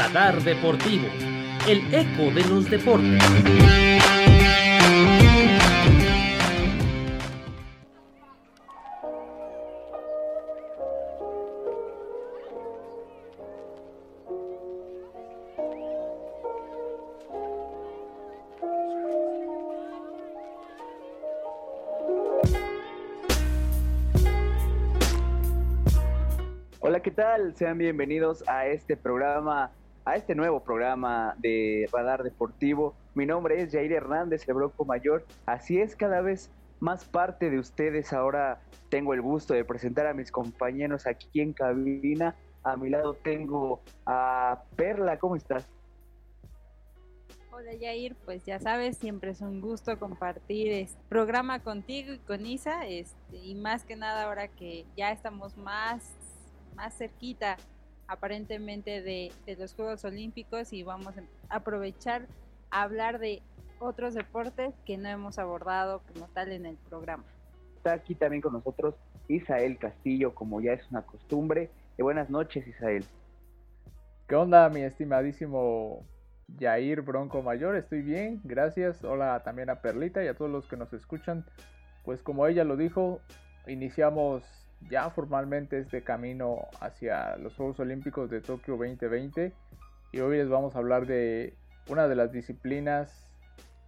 Radar Deportivo, el eco de los deportes. ¿qué tal? Sean bienvenidos a este programa, a este nuevo programa de Radar Deportivo. Mi nombre es Jair Hernández, el Broco Mayor. Así es, cada vez más parte de ustedes. Ahora tengo el gusto de presentar a mis compañeros aquí en cabina. A mi lado tengo a Perla, ¿cómo estás? Hola Jair, pues ya sabes, siempre es un gusto compartir este programa contigo y con Isa, este, y más que nada ahora que ya estamos más más cerquita aparentemente de, los Juegos Olímpicos y vamos a aprovechar a hablar de otros deportes que no hemos abordado como tal en el programa. Está aquí también con nosotros Isael Castillo, como ya es una costumbre. buenas noches, Isael. ¿Qué onda, mi estimadísimo Jair Bronco Mayor? Estoy bien, gracias. Hola también a Perlita y a todos los que nos escuchan. Pues como ella lo dijo, iniciamos ya formalmente este camino hacia los Juegos Olímpicos de Tokio 2020 y hoy les vamos a hablar de una de las disciplinas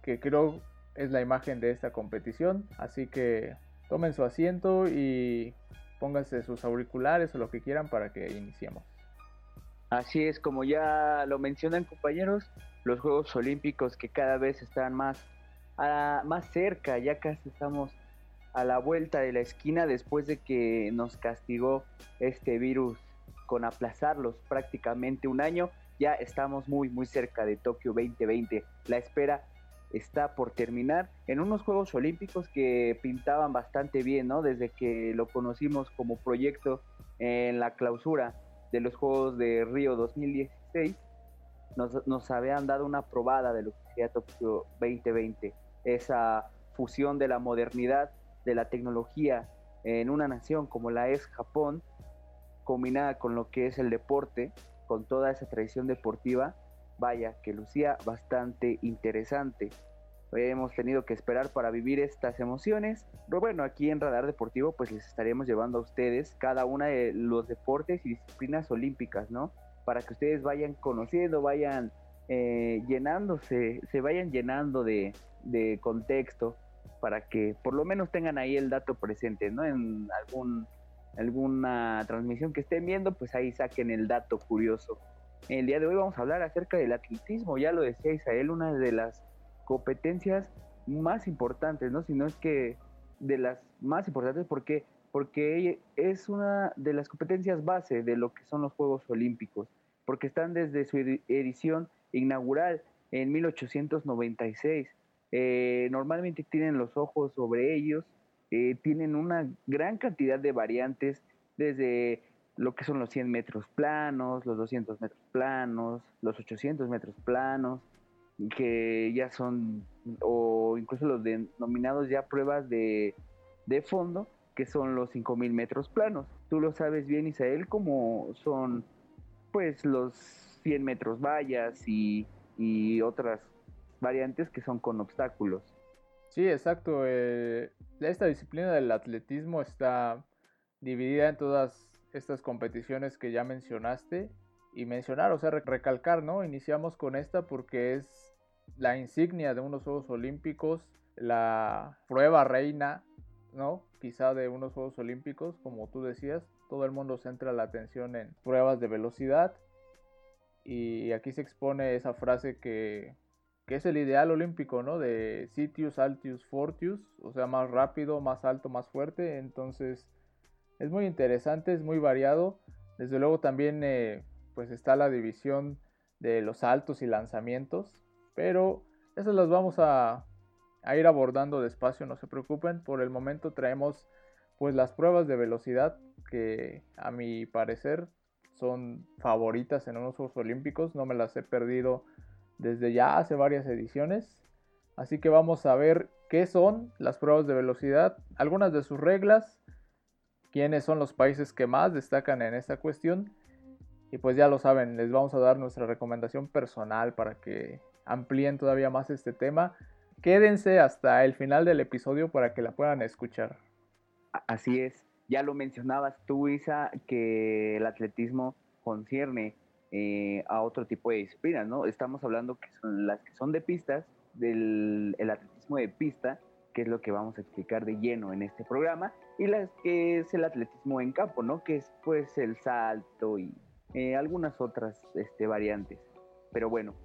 que creo es la imagen de esta competición, así que tomen su asiento y pónganse sus auriculares o lo que quieran para que iniciemos. Así es, como ya lo mencionan compañeros, los Juegos Olímpicos que cada vez están más, más cerca, ya casi estamos a la vuelta de la esquina después de que nos castigó este virus con aplazarlos prácticamente un año. Ya estamos muy muy cerca de Tokio 2020. La espera está por terminar en unos Juegos Olímpicos que pintaban bastante bien, ¿no? Desde que lo conocimos como proyecto en la clausura de los Juegos de Río 2016, nos, nos habían dado una probada de lo que sería Tokio 2020. Esa fusión de la modernidad de la tecnología en una nación como la es Japón, combinada con lo que es el deporte, con toda esa tradición deportiva, vaya, que lucía bastante interesante. Hemos tenido que esperar para vivir estas emociones, pero bueno, aquí en Radar Deportivo pues les estaremos llevando a ustedes cada una de los deportes y disciplinas olímpicas, ¿no? Para que ustedes vayan conociendo, vayan eh, llenándose, se vayan llenando de, de contexto para que por lo menos tengan ahí el dato presente, ¿no? En algún, alguna transmisión que estén viendo, pues ahí saquen el dato curioso. El día de hoy vamos a hablar acerca del atletismo, ya lo decía Isael, una de las competencias más importantes, ¿no? Si no es que de las más importantes, ¿por qué? Porque es una de las competencias base de lo que son los Juegos Olímpicos, porque están desde su edición inaugural en 1896 eh, normalmente tienen los ojos sobre ellos, eh, tienen una gran cantidad de variantes desde lo que son los 100 metros planos, los 200 metros planos, los 800 metros planos, que ya son, o incluso los denominados ya pruebas de, de fondo, que son los 5000 metros planos. Tú lo sabes bien, Isael, como son pues los 100 metros vallas y, y otras variantes que son con obstáculos. Sí, exacto. Eh, esta disciplina del atletismo está dividida en todas estas competiciones que ya mencionaste y mencionar, o sea, recalcar, ¿no? Iniciamos con esta porque es la insignia de unos Juegos Olímpicos, la prueba reina, ¿no? Quizá de unos Juegos Olímpicos, como tú decías, todo el mundo centra la atención en pruebas de velocidad y aquí se expone esa frase que que es el ideal olímpico, ¿no? De Sitius, Altius, Fortius, o sea, más rápido, más alto, más fuerte. Entonces, es muy interesante, es muy variado. Desde luego también, eh, pues está la división de los saltos y lanzamientos, pero esas las vamos a, a ir abordando despacio, no se preocupen. Por el momento traemos, pues, las pruebas de velocidad que, a mi parecer, son favoritas en unos Juegos Olímpicos. No me las he perdido desde ya hace varias ediciones. Así que vamos a ver qué son las pruebas de velocidad, algunas de sus reglas, quiénes son los países que más destacan en esta cuestión Y pues ya lo saben, les vamos a dar nuestra recomendación personal para que amplíen todavía más este tema. Quédense hasta el final del episodio para que la puedan escuchar. Así es, ya lo mencionabas tú, Isa, que el atletismo concierne eh, a otro tipo de disciplinas, ¿no? Estamos hablando que son las que son de pistas, del el atletismo de pista, que es lo que vamos a explicar de lleno en este programa, y las que es el atletismo en campo, ¿no? Que es pues el salto y eh, algunas otras este, variantes. Pero bueno,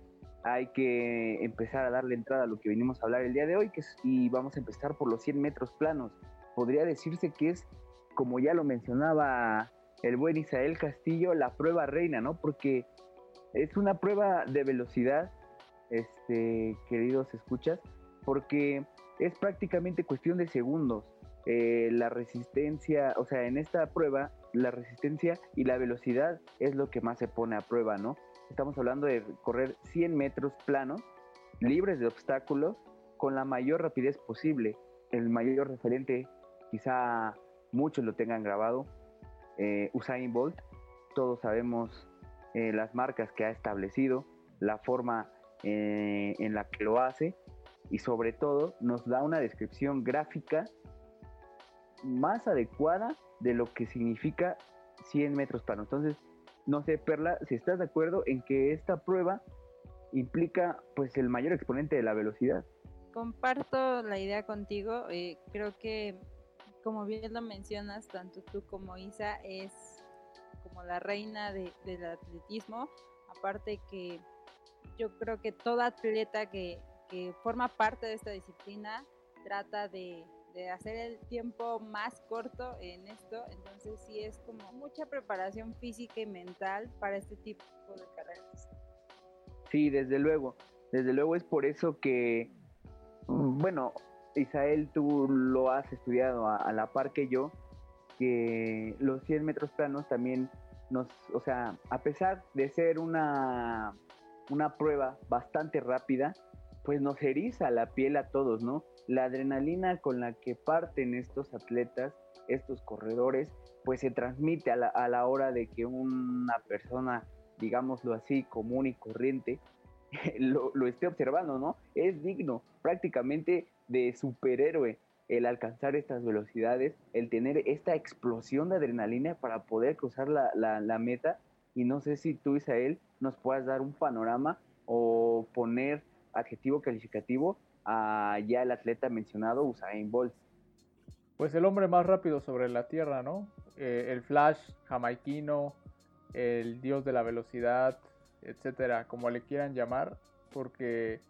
hay que empezar a darle entrada a lo que venimos a hablar el día de hoy, que y vamos a empezar por los 100 metros planos. Podría decirse que es, como ya lo mencionaba el buen Isael Castillo, la prueba reina, ¿no? Porque es una prueba de velocidad, este, queridos escuchas, porque es prácticamente cuestión de segundos. Eh, la resistencia, o sea, en esta prueba, la resistencia y la velocidad es lo que más se pone a prueba, ¿no? Estamos hablando de correr 100 metros planos, libres de obstáculos, con la mayor rapidez posible. El mayor referente, quizá muchos lo tengan grabado, eh, Usain Bolt. Todos sabemos eh, las marcas que ha establecido, la forma en la que lo hace y sobre todo nos da una descripción gráfica más adecuada de lo que significa 100 metros planos. Entonces, no sé, Perla, si estás de acuerdo en que esta prueba implica pues el mayor exponente de la velocidad. Comparto la idea contigo, eh, creo que como bien lo mencionas, tanto tú como Isa es como la reina del atletismo, aparte que yo creo que toda atleta que, que forma parte de esta disciplina trata de de hacer el tiempo más corto en esto, entonces sí es como mucha preparación física y mental para este tipo de carreras. Sí, desde luego, desde luego es por eso que, mm, bueno, Isael, tú lo has estudiado a, la par que yo, que los 100 metros planos también nos, o sea, a pesar de ser una, una prueba bastante rápida, pues nos eriza la piel a todos, ¿no? la adrenalina con la que parten estos atletas, estos corredores, pues se transmite a la, hora de que una persona, digámoslo así, común y corriente, lo, esté observando, ¿no? Es digno prácticamente de superhéroe el alcanzar estas velocidades, el tener esta explosión de adrenalina para poder cruzar la, la meta. Y no sé si tú, Isael, nos puedas dar un panorama o poner adjetivo calificativo ya el atleta mencionado, Usain Bolt. Pues el hombre más rápido sobre la Tierra, ¿no? Eh, el Flash jamaiquino, el dios de la velocidad, etcétera, como le quieran llamar, porque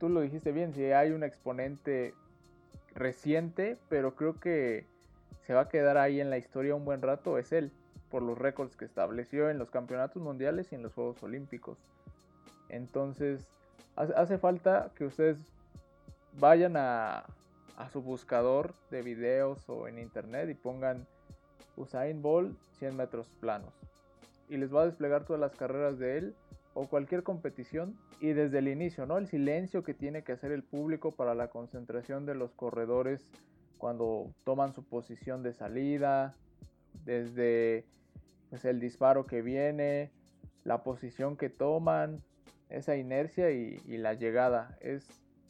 tú lo dijiste bien, si hay un exponente reciente, pero creo que se va a quedar ahí en la historia un buen rato, es él, por los récords que estableció en los campeonatos mundiales y en los Juegos Olímpicos. Entonces, hace falta que ustedes vayan a, su buscador de videos o en internet y pongan Usain Bolt 100 metros planos. Y les va a desplegar todas las carreras de él o cualquier competición y desde el inicio, ¿no? El silencio que tiene que hacer el público para la concentración de los corredores cuando toman su posición de salida, desde pues, el disparo que viene, la posición que toman, esa inercia y, la llegada. Es,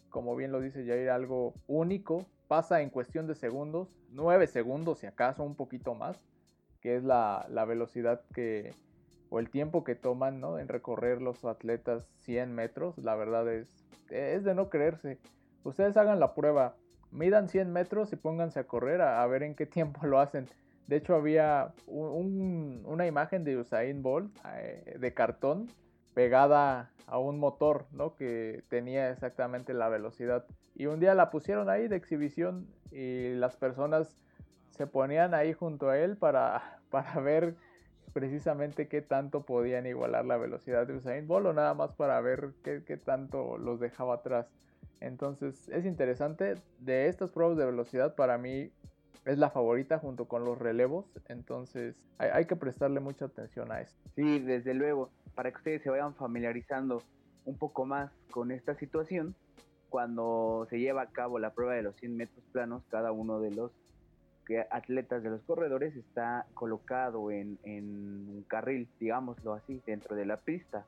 como bien lo dice Jair, algo único. Pasa en cuestión de segundos, 9 segundos si acaso, un poquito más, que es la, velocidad que, o el tiempo que toman ¿no? en recorrer los atletas 100 metros. La verdad es, es de no creerse. Ustedes hagan la prueba, midan 100 metros y pónganse a correr a, ver en qué tiempo lo hacen. De hecho, había una imagen de Usain Bolt eh, de cartón pegada a un motor, ¿no? Que tenía exactamente la velocidad. Y un día la pusieron ahí de exhibición y las personas se ponían ahí junto a él para, para ver precisamente qué tanto podían igualar la velocidad de Usain Bolt nada más para ver qué, qué tanto los dejaba atrás. Entonces es interesante. De estas pruebas de velocidad para mí es la favorita junto con los relevos. Entonces hay, hay que prestarle mucha atención a esto. Sí, desde luego para que ustedes se vayan familiarizando un poco más con esta situación, cuando se lleva a cabo la prueba de los 100 metros planos, cada uno de los atletas de los corredores está colocado en, un carril, digámoslo así, dentro de la pista.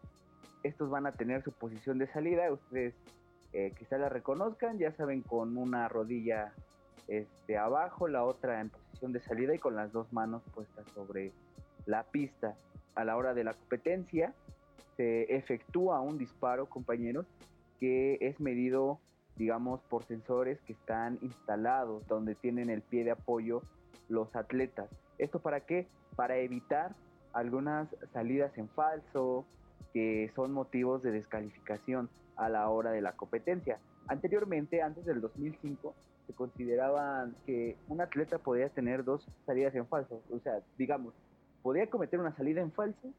Estos van a tener su posición de salida, ustedes eh, quizá la reconozcan, ya saben, con una rodilla este, abajo, la otra en posición de salida y con las dos manos puestas sobre la pista. A la hora de la competencia se efectúa un disparo, compañeros, que es medido digamos, por sensores que están instalados donde tienen el pie de apoyo los atletas. ¿Esto para qué? Para evitar algunas salidas en falso que son motivos de descalificación a la hora de la competencia. Anteriormente, antes del 2005, se consideraba que un atleta podía tener dos salidas en falso. O sea, digamos, podía cometer una salida en falso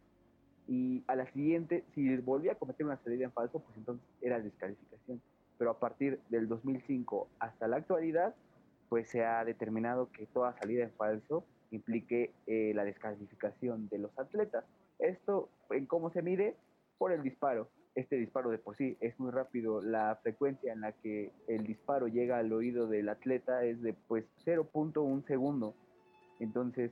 y a la siguiente, si volvía a cometer una salida en falso, pues entonces era descalificación pero a partir del 2005 hasta la actualidad, pues se ha determinado que toda salida en falso implique eh, la descalificación de los atletas. Esto, ¿en cómo se mide? Por el disparo. Este disparo de por sí es muy rápido. La frecuencia en la que el disparo llega al oído del atleta es de pues 0.1 segundo. Entonces,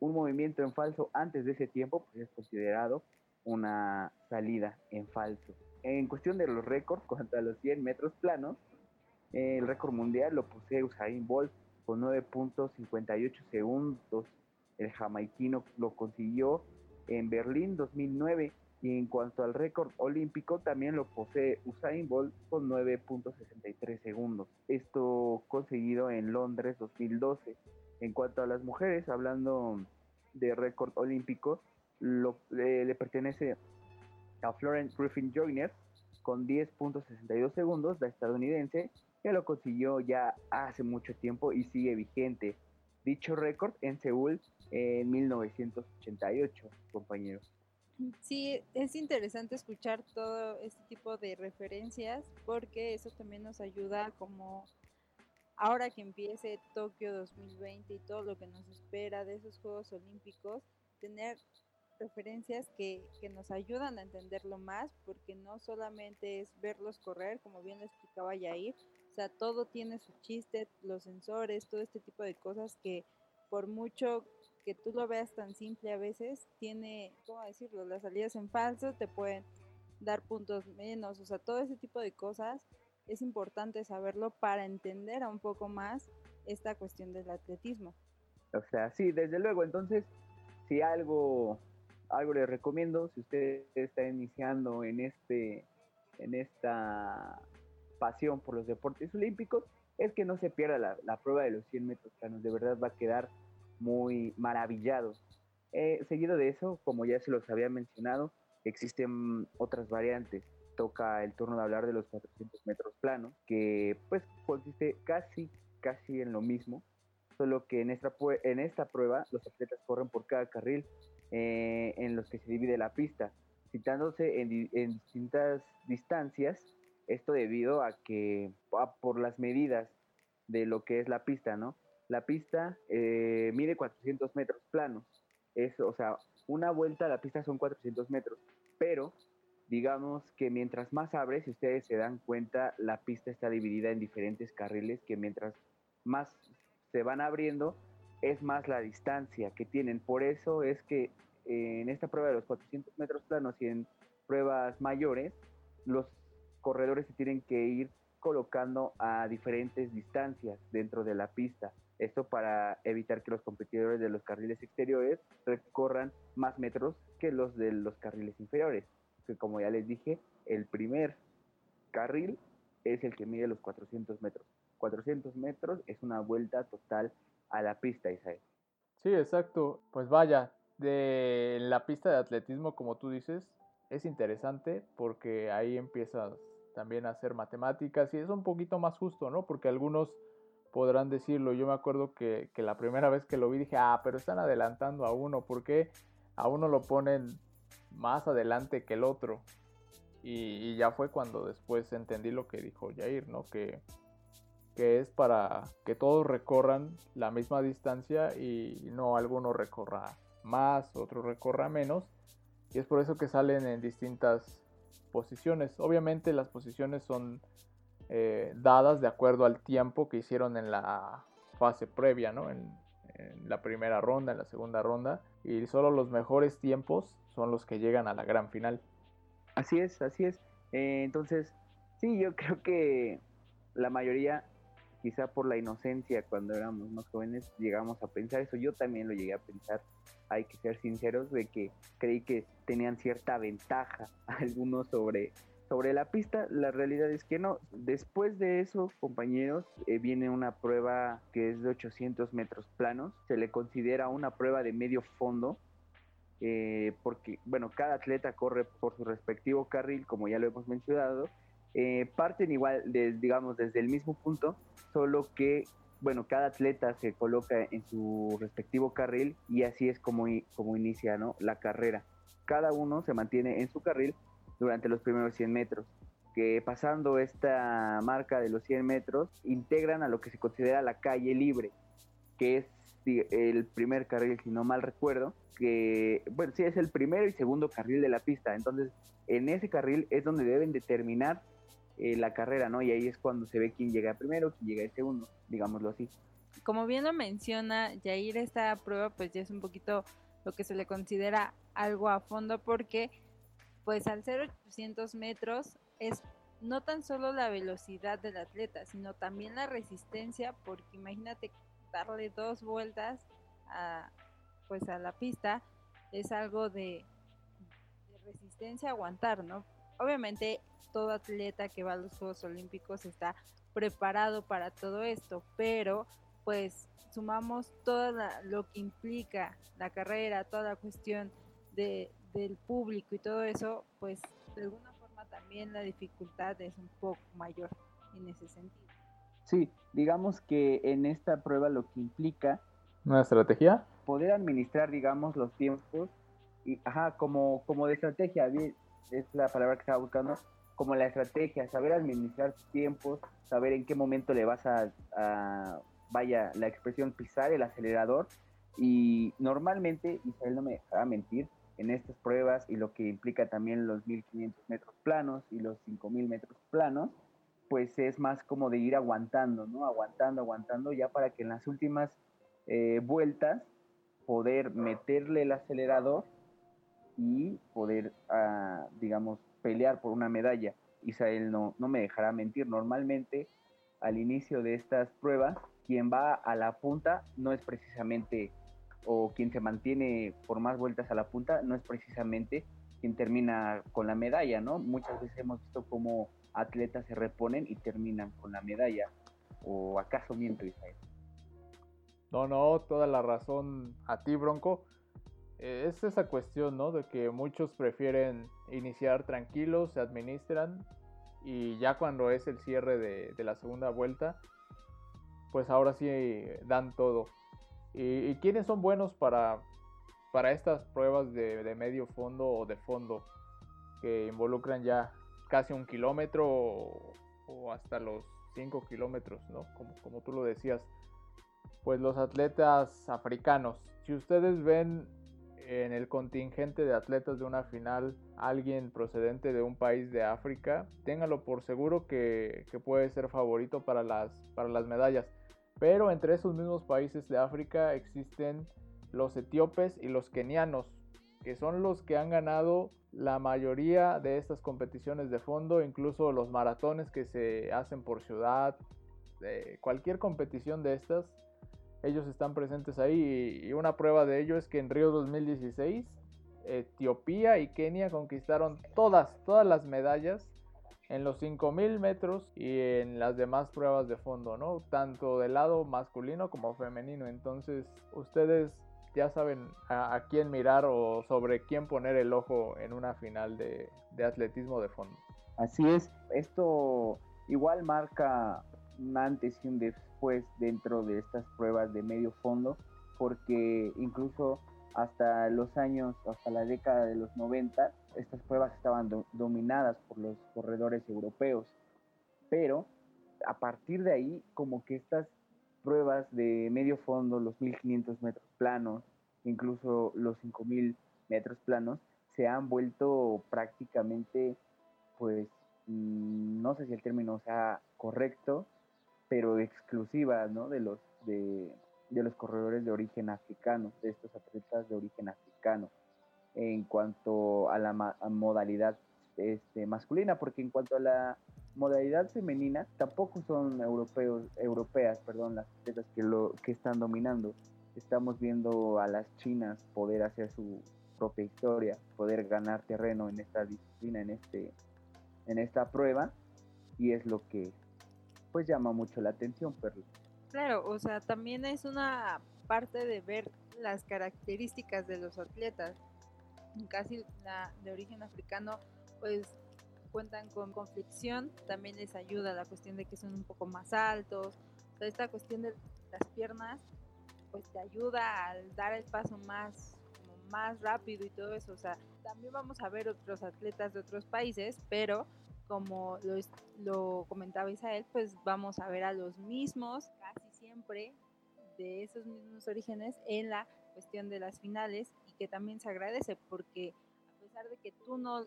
un movimiento en falso antes de ese tiempo pues, es considerado una salida en falso. En cuestión de los récords, contra los 100 metros planos, el récord mundial lo posee Usain Bolt con 9.58 segundos. El jamaiquino lo consiguió en Berlín 2009 y en cuanto al récord olímpico también lo posee Usain Bolt con 9.63 segundos. Esto conseguido en Londres 2012. En cuanto a las mujeres, hablando de récord olímpico, lo, le pertenece a Florence Griffin Joyner con 10.62 segundos, la estadounidense, que lo consiguió ya hace mucho tiempo y sigue vigente. Dicho récord en Seúl en 1988, compañeros. Sí, es interesante escuchar todo este tipo de referencias porque eso también nos ayuda como ahora que empiece Tokio 2020 y todo lo que nos espera de esos Juegos Olímpicos, tener referencias que, que, nos ayudan a entenderlo más, porque no solamente es verlos correr, como bien lo explicaba Yair, o sea, todo tiene su chiste, los sensores, todo este tipo de cosas que por mucho que tú lo veas tan simple a veces, tiene, ¿cómo decirlo? Las salidas en falso te pueden dar puntos menos, o sea, todo ese tipo de cosas es importante saberlo para entender un poco más esta cuestión del atletismo. O sea, sí, desde luego, entonces, si algo algo les recomiendo si usted está iniciando en este en esta pasión por los deportes olímpicos es que no se pierda la, prueba de los 100 metros planos de verdad va a quedar muy maravillado. Eh, seguido de eso como ya se los había mencionado existen otras variantes. Toca el turno de hablar de los 400 metros planos que pues consiste casi casi en lo mismo solo que en esta, en esta prueba los atletas corren por cada carril eh, en los que se divide la pista, citándose en, distintas distancias, esto debido a que por las medidas de lo que es la pista, ¿no? La pista eh, mide 400 metros planos, es, o sea, una vuelta a la pista son 400 metros, pero digamos que mientras más abre, si ustedes se dan cuenta, la pista está dividida en diferentes carriles que mientras más se van abriendo, es más la distancia que tienen. Por eso es que en esta prueba de los 400 metros planos y en pruebas mayores, los corredores se tienen que ir colocando a diferentes distancias dentro de la pista. Esto para evitar que los competidores de los carriles exteriores recorran más metros que los de los carriles inferiores. Que como ya les dije, el primer carril es el que mide los 400 metros. 400 metros es una vuelta total a la pista, Isaías. Sí, exacto. Pues vaya, de la pista de atletismo, como tú dices, es interesante porque ahí empiezas también a hacer matemáticas y es un poquito más justo, ¿no? Porque algunos podrán decirlo. Yo me acuerdo que, la primera vez que lo vi dije, ah, pero están adelantando a uno, ¿por qué a uno lo ponen más adelante que el otro? Y, y ya fue cuando después entendí lo que dijo Jair, ¿no? Que que es para que todos recorran la misma distancia y no alguno recorra más, otro recorra menos. Y es por eso que salen en distintas posiciones. Obviamente las posiciones son eh, dadas de acuerdo al tiempo que hicieron en la fase previa, ¿no? En, la primera ronda, en la segunda ronda, y solo los mejores tiempos son los que llegan a la gran final. Así es, así es. Eh, entonces, sí, yo creo que la mayoría, quizá por la inocencia cuando éramos más jóvenes, llegamos a pensar eso. Yo también lo llegué a pensar, hay que ser sinceros, de que creí que tenían cierta ventaja algunos sobre sobre la pista, la realidad es que no. Después de eso, compañeros, eh, viene una prueba que es de 800 metros planos. Se le considera una prueba de medio fondo. Eh, porque, bueno, cada atleta corre por su respectivo carril, como ya lo hemos mencionado. Eh, parten igual, digamos, desde el mismo punto, solo que, bueno, cada atleta se coloca en su respectivo carril y así es como, como inicia ¿no? la carrera. Cada uno se mantiene en su carril durante los primeros 100 metros, que pasando esta marca de los 100 metros, integran a lo que se considera la calle libre, que es el primer carril, si no mal recuerdo, que, bueno, sí, es el primero y segundo carril de la pista. Entonces, en ese carril es donde deben determinar eh, la carrera, ¿no? Y ahí es cuando se ve quién llega primero, quién llega segundo, digámoslo así. Como bien lo menciona Jair, esta prueba pues ya es un poquito lo que se le considera algo a fondo porque pues al ser 800 metros es no tan solo la velocidad del atleta, sino también la resistencia, porque imagínate darle dos vueltas a, pues a la pista, es algo de, resistencia aguantar, ¿no? Obviamente todo atleta que va a los Juegos Olímpicos está preparado para todo esto, pero pues sumamos todo lo que implica la carrera, toda la cuestión de, del público y todo eso, pues de alguna forma también la dificultad es un poco mayor en ese sentido. Sí, digamos que en esta prueba lo que implica... ¿Una estrategia? Poder administrar, digamos, los tiempos y, ajá, como, como de estrategia, es la palabra que estaba buscando, como la estrategia, saber administrar tiempos, saber en qué momento le vas a, vaya, la expresión pisar el acelerador y normalmente, Israel no me dejará mentir, en estas pruebas y lo que implica también los 1500 metros planos y los 5000 metros planos, pues es más como de ir aguantando, ¿no? Aguantando, aguantando, ya para que en las últimas eh, vueltas poder meterle el acelerador y poder, ah, digamos, pelear por una medalla. Israel no, no me dejará mentir, normalmente al inicio de estas pruebas, quien va a la punta no es precisamente o quien se mantiene por más vueltas a la punta no es precisamente quien termina con la medalla, ¿no? Muchas veces hemos visto cómo atletas se reponen y terminan con la medalla. ¿O acaso miento, Israel? No, no, toda la razón a ti, Bronco. Eh, es esa cuestión, ¿no? De que muchos prefieren iniciar tranquilos, se administran y ya cuando es el cierre de, de la segunda vuelta, pues ahora sí dan todo. ¿Y, quiénes son buenos para, para estas pruebas de, medio fondo o de fondo que involucran ya casi un kilómetro o, hasta los 5 kilómetros, ¿no? Como, como tú lo decías. Pues los atletas africanos. Si ustedes ven en el contingente de atletas de una final alguien procedente de un país de África, téngalo por seguro que, puede ser favorito para las, para las medallas. Pero entre esos mismos países de África existen los etíopes y los kenianos, que son los que han ganado la mayoría de estas competiciones de fondo, incluso los maratones que se hacen por ciudad, cualquier competición de estas, ellos están presentes ahí y una prueba de ello es que en Río 2016 Etiopía y Kenia conquistaron todas, todas las medallas en los 5000 metros y en las demás pruebas de fondo, ¿no? Tanto del lado masculino como femenino. Entonces, ustedes ya saben a, quién mirar o sobre quién poner el ojo en una final de, de atletismo de fondo. Así es, esto igual marca un antes y un después dentro de estas pruebas de medio fondo, porque incluso hasta los años, hasta la década de los 90, estas pruebas estaban dominadas por los corredores europeos. Pero a partir de ahí, como que estas pruebas de medio fondo, los 1500 metros planos, incluso los 5000 metros planos, se han vuelto prácticamente, pues, mm, no sé si el término sea correcto, pero exclusivas, ¿no? De los de, de los corredores de origen africano, de estos atletas de origen africano, en cuanto a la modalidad este, masculina, porque en cuanto a la modalidad femenina, tampoco son europeos, europeas, perdón, las atletas que, lo, que están dominando. Estamos viendo a las chinas poder hacer su propia historia, poder ganar terreno en esta disciplina, en, este, en esta prueba, y es lo que pues llama mucho la atención, Perla. Claro, o sea, también es una parte de ver las características de los atletas. Casi la de origen africano, pues cuentan con conflicción, también les ayuda la cuestión de que son un poco más altos. O sea, esta cuestión de las piernas, pues te ayuda al dar el paso más, como más rápido y todo eso. O sea, también vamos a ver otros atletas de otros países, pero como lo, lo comentaba Isabel, pues vamos a ver a los mismos casi siempre de esos mismos orígenes en la cuestión de las finales y que también se agradece porque a pesar de que tú no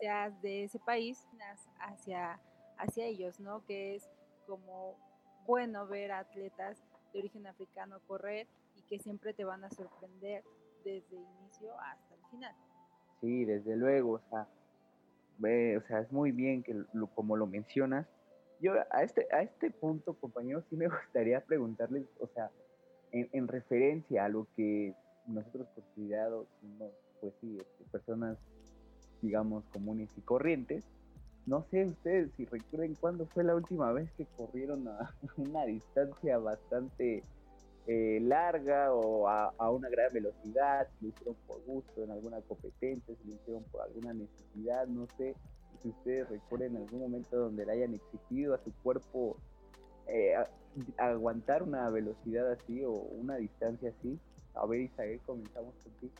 seas de ese país hacia, hacia ellos, ¿no? Que es como bueno ver a atletas de origen africano correr y que siempre te van a sorprender desde el inicio hasta el final. Sí, desde luego, o sea, o sea, es muy bien que lo, como lo mencionas. Yo a este, a este punto, compañeros, sí me gustaría preguntarles, o sea, en, en referencia a lo que nosotros consideramos, pues sí, este, personas, digamos, comunes y corrientes, no sé ustedes si recuerden cuándo fue la última vez que corrieron a una distancia bastante eh, larga o a, a, una gran velocidad, si lo hicieron por gusto en alguna competencia, si lo hicieron por alguna necesidad, no sé si ustedes recuerden algún momento donde le hayan exigido a su cuerpo eh, aguantar una velocidad así o una distancia así. A ver, Isael, comenzamos contigo.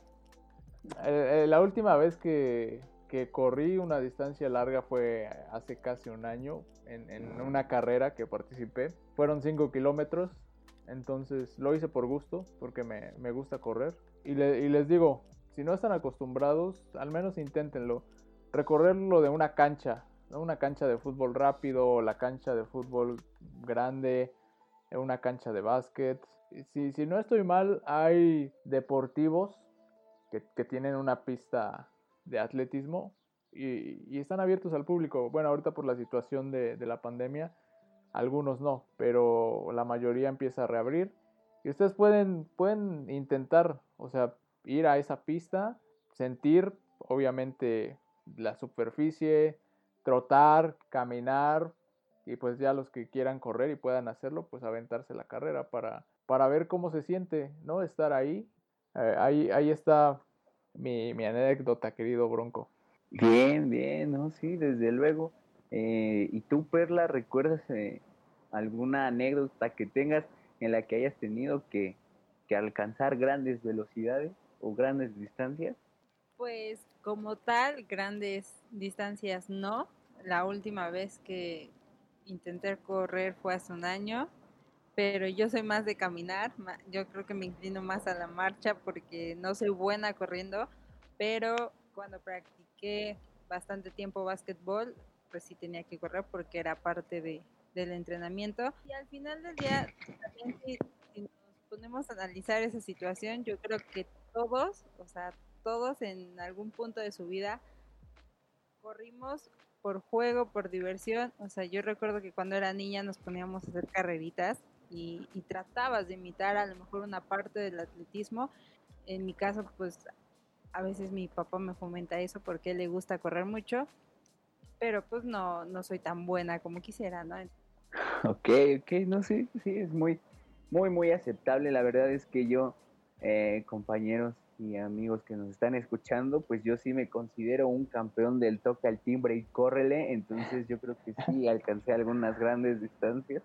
Eh, la última vez que, que, corrí una distancia larga fue hace casi un año en, en una carrera que participé. Fueron 5 kilómetros entonces lo hice por gusto, porque me, me gusta correr. Y, les digo, si no están acostumbrados, al menos inténtenlo. Recorrerlo de una cancha, una cancha de fútbol rápido, la cancha de fútbol grande, una cancha de básquet. Si, si no estoy mal, hay deportivos que, que tienen una pista de atletismo y, están abiertos al público. Bueno, ahorita por la situación de la pandemia algunos no, pero la mayoría empieza a reabrir. Y ustedes pueden, pueden intentar, o sea, ir a esa pista, sentir obviamente la superficie, trotar, caminar, y pues ya los que quieran correr y puedan hacerlo, pues aventarse la carrera para, para ver cómo se siente, ¿no? Estar ahí. Eh, ahí, ahí está mi, mi, anécdota, querido Bronco. Bien, bien, ¿no? Sí, desde luego. Eh, ¿Y tú, Perla, recuerdas eh, alguna anécdota que tengas en la que hayas tenido que, que alcanzar grandes velocidades o grandes distancias? Pues como tal, grandes distancias no. La última vez que intenté correr fue hace un año, pero yo soy más de caminar. Yo creo que me inclino más a la marcha porque no soy buena corriendo, pero cuando practiqué bastante tiempo básquetbol, pues sí tenía que correr porque era parte de, del entrenamiento. Y al final del día, también si, nos ponemos a analizar esa situación, yo creo que todos, o sea, todos en algún punto de su vida corrimos por juego, por diversión. O sea, yo recuerdo que cuando era niña nos poníamos a hacer carreritas y, y tratabas de imitar a lo mejor una parte del atletismo. En mi caso, pues a veces mi papá me fomenta eso porque le gusta correr mucho pero pues no, no soy tan buena como quisiera, ¿no? Ok, ok, no, sí, sí, es muy, muy, muy aceptable. La verdad es que yo, eh, compañeros y amigos que nos están escuchando, pues yo sí me considero un campeón del toque al timbre y córrele, entonces yo creo que sí alcancé algunas grandes distancias.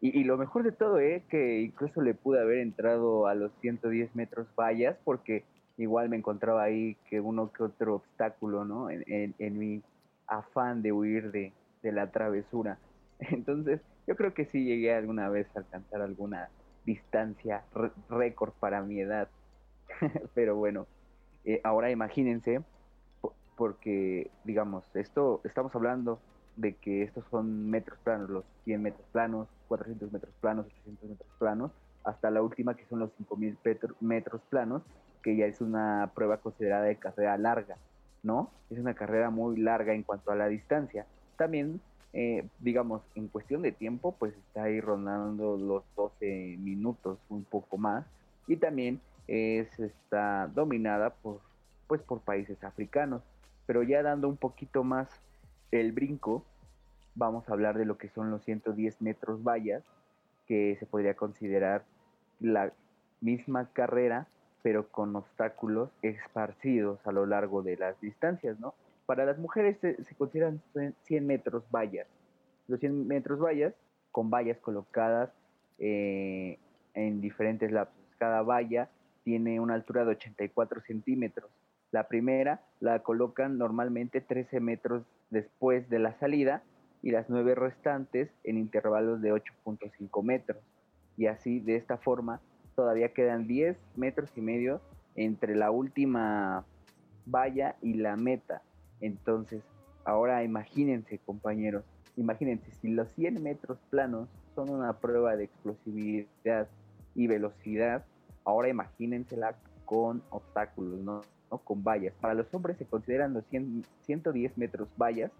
Y, y lo mejor de todo es eh, que incluso le pude haber entrado a los 110 metros vallas, porque igual me encontraba ahí que uno que otro obstáculo, ¿no? En, en, en mi afán de huir de, de la travesura. Entonces, yo creo que sí llegué alguna vez a alcanzar alguna distancia récord para mi edad. Pero bueno, eh, ahora imagínense, porque digamos, esto estamos hablando de que estos son metros planos, los 100 metros planos, 400 metros planos, 800 metros planos, hasta la última que son los 5.000 metros planos, que ya es una prueba considerada de carrera larga, ¿no? Es una carrera muy larga en cuanto a la distancia. También, eh, digamos, en cuestión de tiempo, pues está ahí rondando los 12 minutos, un poco más, y también es, está dominada por, pues, por países africanos. Pero ya dando un poquito más el brinco, vamos a hablar de lo que son los 110 metros vallas, que se podría considerar la misma carrera, pero con obstáculos esparcidos a lo largo de las distancias, ¿no? Para las mujeres se, consideran 100 metros vallas. Los 100 metros vallas, con vallas colocadas eh, en diferentes lapsos. Cada valla tiene una altura de 84 centímetros. La primera la colocan normalmente 13 metros después de la salida y las nueve restantes en intervalos de 8.5 metros. Y así, de esta forma, todavía quedan 10 metros y medio entre la última valla y la meta. Entonces, ahora imagínense, compañeros, imagínense, si los 100 metros planos son una prueba de explosividad y velocidad, ahora imagínensela con obstáculos, ¿no? Con vallas. Para los hombres se consideran los 110 metros vallas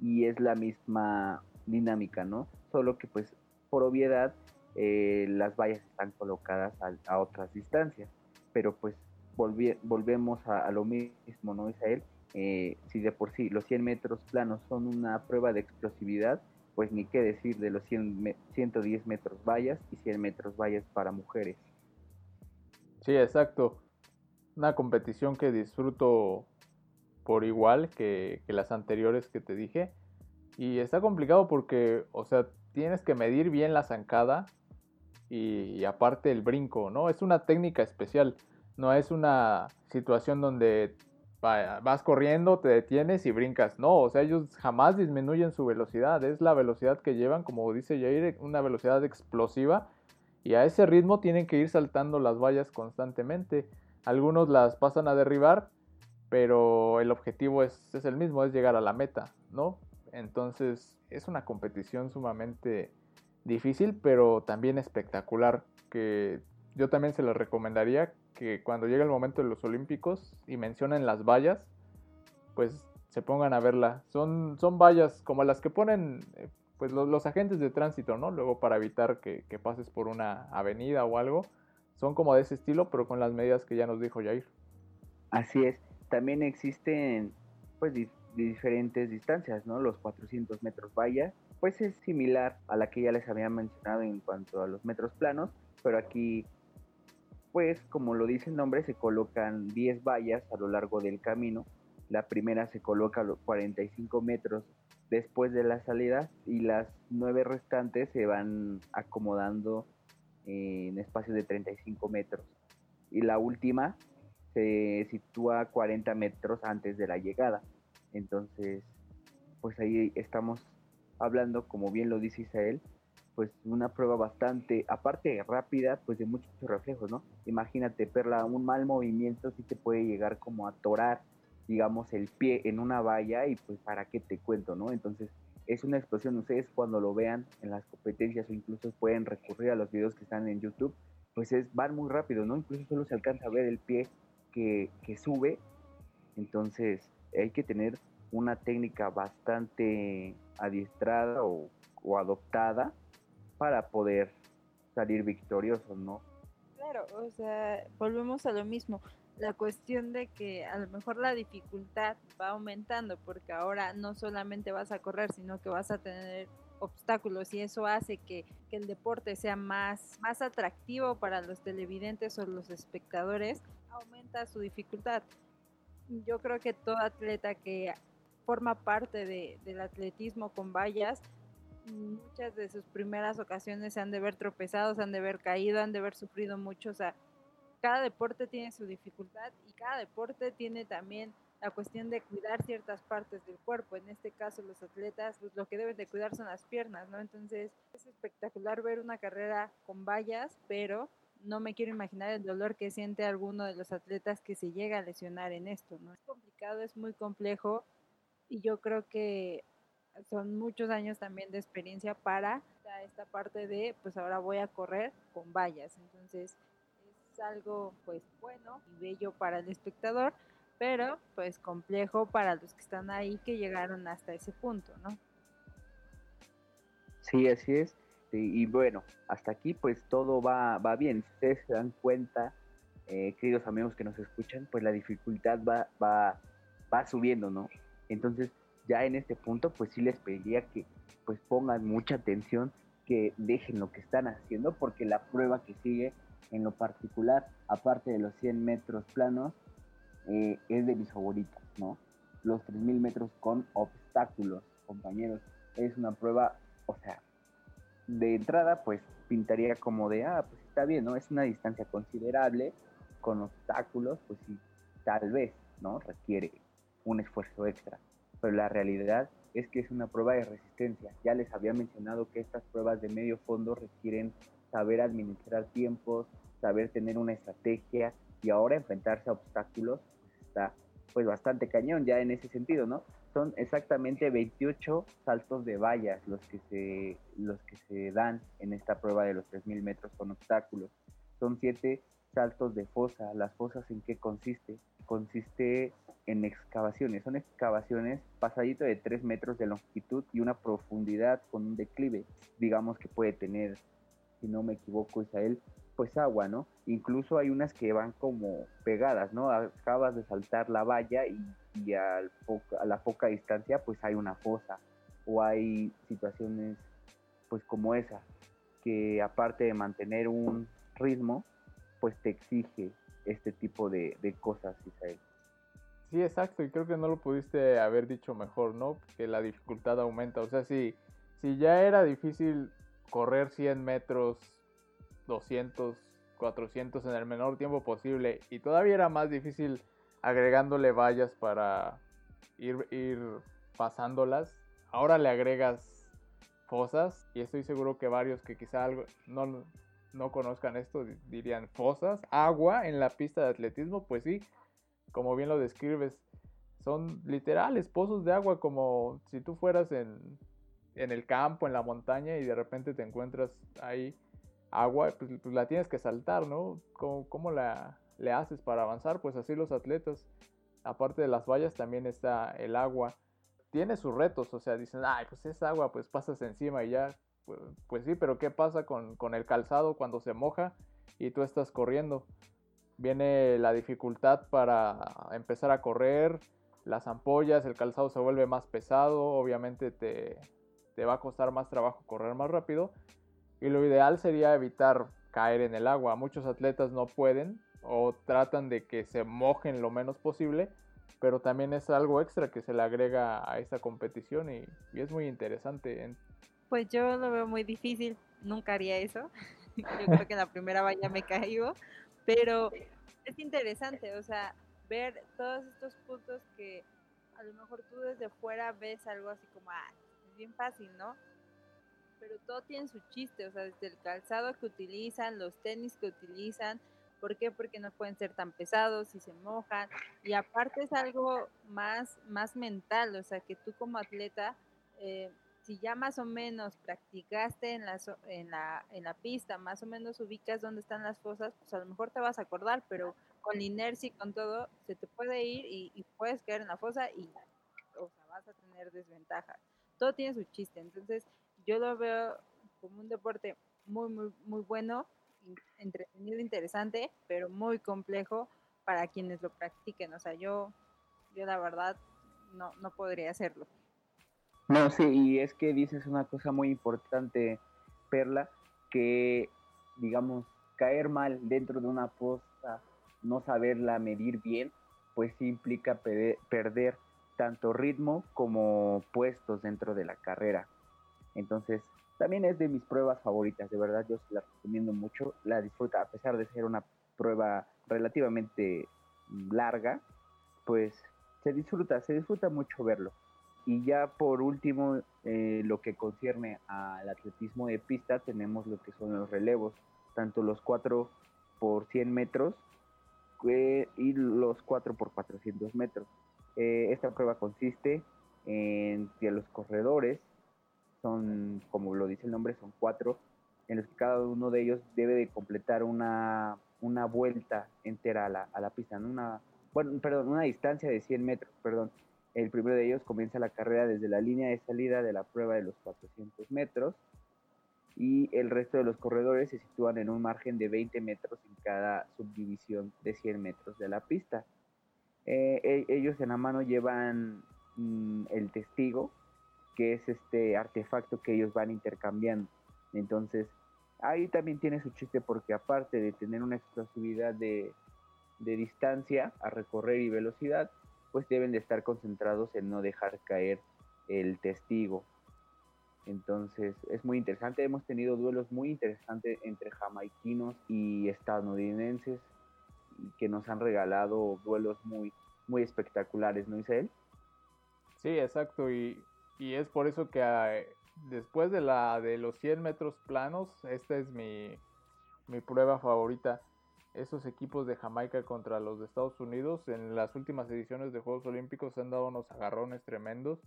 y es la misma dinámica, ¿no? Solo que pues por obviedad eh, las vallas están colocadas a, otras distancias, pero pues volvemos a, lo mismo, ¿no, Isael? Eh, si de por sí los 100 metros planos son una prueba de explosividad, pues ni qué decir de los 100 110 metros vallas y 100 metros vallas para mujeres. Sí, exacto. Una competición que disfruto por igual que, las anteriores que te dije. Y está complicado porque, o sea, tienes que medir bien la zancada y, aparte el brinco, ¿no? Es una técnica especial, no es una situación donde vas corriendo, te detienes y brincas. No, o sea, ellos jamás disminuyen su velocidad, es la velocidad que llevan, como dice Jair, una velocidad explosiva y a ese ritmo tienen que ir saltando las vallas constantemente. Algunos las pasan a derribar, pero el objetivo es, es, el mismo, es llegar a la meta, ¿no? Entonces es una competición sumamente difícil, pero también espectacular, que yo también se les recomendaría que cuando llegue el momento de los Olímpicos y mencionen las vallas, pues se pongan a verla. Son, son vallas como las que ponen eh, pues los, agentes de tránsito, ¿no? Luego para evitar que, que pases por una avenida o algo. Son como de ese estilo, pero con las medidas que ya nos dijo Jair. Así es también existen pues diferentes distancias, ¿no? Los 400 metros valla, pues es similar a la que ya les había mencionado en cuanto a los metros planos, pero aquí pues como lo dice el nombre se colocan 10 vallas a lo largo del camino. La primera se coloca a los 45 metros después de la salida y las nueve restantes se van acomodando en espacios de 35 metros. Y la última se sitúa 40 metros antes de la llegada. Entonces, pues ahí estamos hablando, como bien lo dice Isael, pues una prueba bastante, aparte rápida, pues de muchos reflejos, ¿no? Imagínate, Perla, un mal movimiento sí te puede llegar como a atorar, digamos, el pie en una valla y pues para qué te cuento, ¿no? Entonces, es una explosión, ustedes cuando lo vean en las competencias o incluso pueden recurrir a los videos que están en YouTube, pues es, van muy rápido, ¿no? Incluso solo se alcanza a ver el pie que, sube, entonces hay que tener una técnica bastante adiestrada o, adoptada para poder salir victorioso, ¿no? Claro, o sea, volvemos a lo mismo. La cuestión de que a lo mejor la dificultad va aumentando porque ahora no solamente vas a correr, sino que vas a tener obstáculos y eso hace que, que, el deporte sea más, más atractivo para los televidentes o los espectadores aumenta su dificultad. Yo creo que todo atleta que forma parte de, del atletismo con vallas, muchas de sus primeras ocasiones se han de ver tropezado, se han de ver caído, han de haber sufrido mucho. O sea, cada deporte tiene su dificultad y cada deporte tiene también la cuestión de cuidar ciertas partes del cuerpo. En este caso, los atletas, pues, lo que deben de cuidar son las piernas, ¿no? Entonces, es espectacular ver una carrera con vallas, pero no me quiero imaginar el dolor que siente alguno de los atletas que se llega a lesionar en esto, ¿no? Es complicado, es muy complejo y yo creo que son muchos años también de experiencia para esta parte de, pues ahora voy a correr con vallas. Entonces es algo pues bueno y bello para el espectador, pero pues complejo para los que están ahí que llegaron hasta ese punto, ¿no? Sí, así es. Y, bueno, hasta aquí pues todo va, va bien. Si ustedes se dan cuenta, eh, queridos amigos que nos escuchan, pues la dificultad va, va, va subiendo, ¿no? Entonces, ya en este punto, pues sí les pediría que pues pongan mucha atención, que dejen lo que están haciendo, porque la prueba que sigue en lo particular, aparte de los 100 metros planos, eh, es de mis favoritos, ¿no? Los 3000 metros con obstáculos, compañeros, es una prueba, o sea, de entrada, pues pintaría como de, ah, pues está bien, ¿no? Es una distancia considerable, con obstáculos, pues sí, tal vez, ¿no? Requiere un esfuerzo extra. Pero la realidad es que es una prueba de resistencia. Ya les había mencionado que estas pruebas de medio fondo requieren saber administrar tiempos, saber tener una estrategia y ahora enfrentarse a obstáculos, pues está pues bastante cañón ya en ese sentido, ¿no? son exactamente 28 saltos de vallas los que se, los que se dan en esta prueba de los 3.000 metros con obstáculos. Son 7 saltos de fosa. ¿Las fosas en qué consiste? Consiste en excavaciones. Son excavaciones pasadito de 3 metros de longitud y una profundidad con un declive. Digamos que puede tener, si no me equivoco, Isael, pues agua, ¿no? Incluso hay unas que van como pegadas, ¿no? Acabas de saltar la valla y, a la poca distancia pues hay una fosa o hay situaciones pues como esa que aparte de mantener un ritmo pues te exige este tipo de, de cosas, Isael. Sí, exacto, y creo que no lo pudiste haber dicho mejor, ¿no? Que la dificultad aumenta, o sea, si, si ya era difícil correr 100 metros 200, 400 en el menor tiempo posible y todavía era más difícil agregándole vallas para ir, ir pasándolas. Ahora le agregas fosas y estoy seguro que varios que quizá algo, no, no conozcan esto dirían fosas, agua en la pista de atletismo, pues sí, como bien lo describes, son literales pozos de agua como si tú fueras en, en el campo, en la montaña y de repente te encuentras ahí agua, pues, pues, la tienes que saltar, ¿no? ¿Cómo, la, le haces para avanzar? Pues así los atletas, aparte de las vallas, también está el agua. Tiene sus retos, o sea, dicen, ay, pues es agua, pues pasas encima y ya. Pues, sí, pero ¿qué pasa con, con el calzado cuando se moja y tú estás corriendo? Viene la dificultad para empezar a correr, las ampollas, el calzado se vuelve más pesado, obviamente te, te va a costar más trabajo correr más rápido y lo ideal sería evitar caer en el agua. Muchos atletas no pueden o tratan de que se mojen lo menos posible, pero también es algo extra que se le agrega a esta competición y, es muy interesante. Pues yo lo veo muy difícil, nunca haría eso. yo creo que en la primera valla me caigo, pero es interesante, o sea, ver todos estos puntos que a lo mejor tú desde fuera ves algo así como, ah, es bien fácil, ¿no? pero todo tiene su chiste, o sea, desde el calzado que utilizan, los tenis que utilizan, ¿por qué? Porque no pueden ser tan pesados y se mojan, y aparte es algo más, más mental, o sea, que tú como atleta, eh, si ya más o menos practicaste en la, en, la, en la pista, más o menos ubicas dónde están las fosas, pues a lo mejor te vas a acordar, pero con la inercia y con todo, se te puede ir y, y puedes caer en la fosa y o sea, vas a tener desventajas. Todo tiene su chiste, entonces yo lo veo como un deporte muy, muy, muy bueno, entretenido, interesante, pero muy complejo para quienes lo practiquen. O sea, yo, yo la verdad no, no podría hacerlo. No, sí, y es que dices una cosa muy importante, Perla, que, digamos, caer mal dentro de una posta, no saberla medir bien, pues implica perder tanto ritmo como puestos dentro de la carrera. Entonces, también es de mis pruebas favoritas, de verdad, yo la recomiendo mucho, la disfruta, a pesar de ser una prueba relativamente larga, pues se disfruta, se disfruta mucho verlo. Y ya por último, eh, lo que concierne al atletismo de pista, tenemos lo que son los relevos, tanto los 4 por 100 metros eh, y los 4 por 400 metros. Eh, esta prueba consiste entre los corredores. Son, como lo dice el nombre, son cuatro, en los que cada uno de ellos debe de completar una, una vuelta entera a la, a la pista, una, bueno, perdón, una distancia de 100 metros, perdón. El primero de ellos comienza la carrera desde la línea de salida de la prueba de los 400 metros y el resto de los corredores se sitúan en un margen de 20 metros en cada subdivisión de 100 metros de la pista. Eh, e, ellos en la mano llevan mm, el testigo, que es este artefacto que ellos van intercambiando. Entonces, ahí también tiene su chiste porque aparte de tener una explosividad de, de distancia a recorrer y velocidad, pues deben de estar concentrados en no dejar caer el testigo. Entonces es muy interesante, hemos tenido duelos muy interesantes entre jamaiquinos y estadounidenses que nos han regalado duelos muy, muy espectaculares, ¿no, Isabel? Sí, exacto, y, y es por eso que eh, después de la de los 100 metros planos, esta es mi, mi prueba favorita esos equipos de Jamaica contra los de Estados Unidos en las últimas ediciones de Juegos Olímpicos han dado unos agarrones tremendos.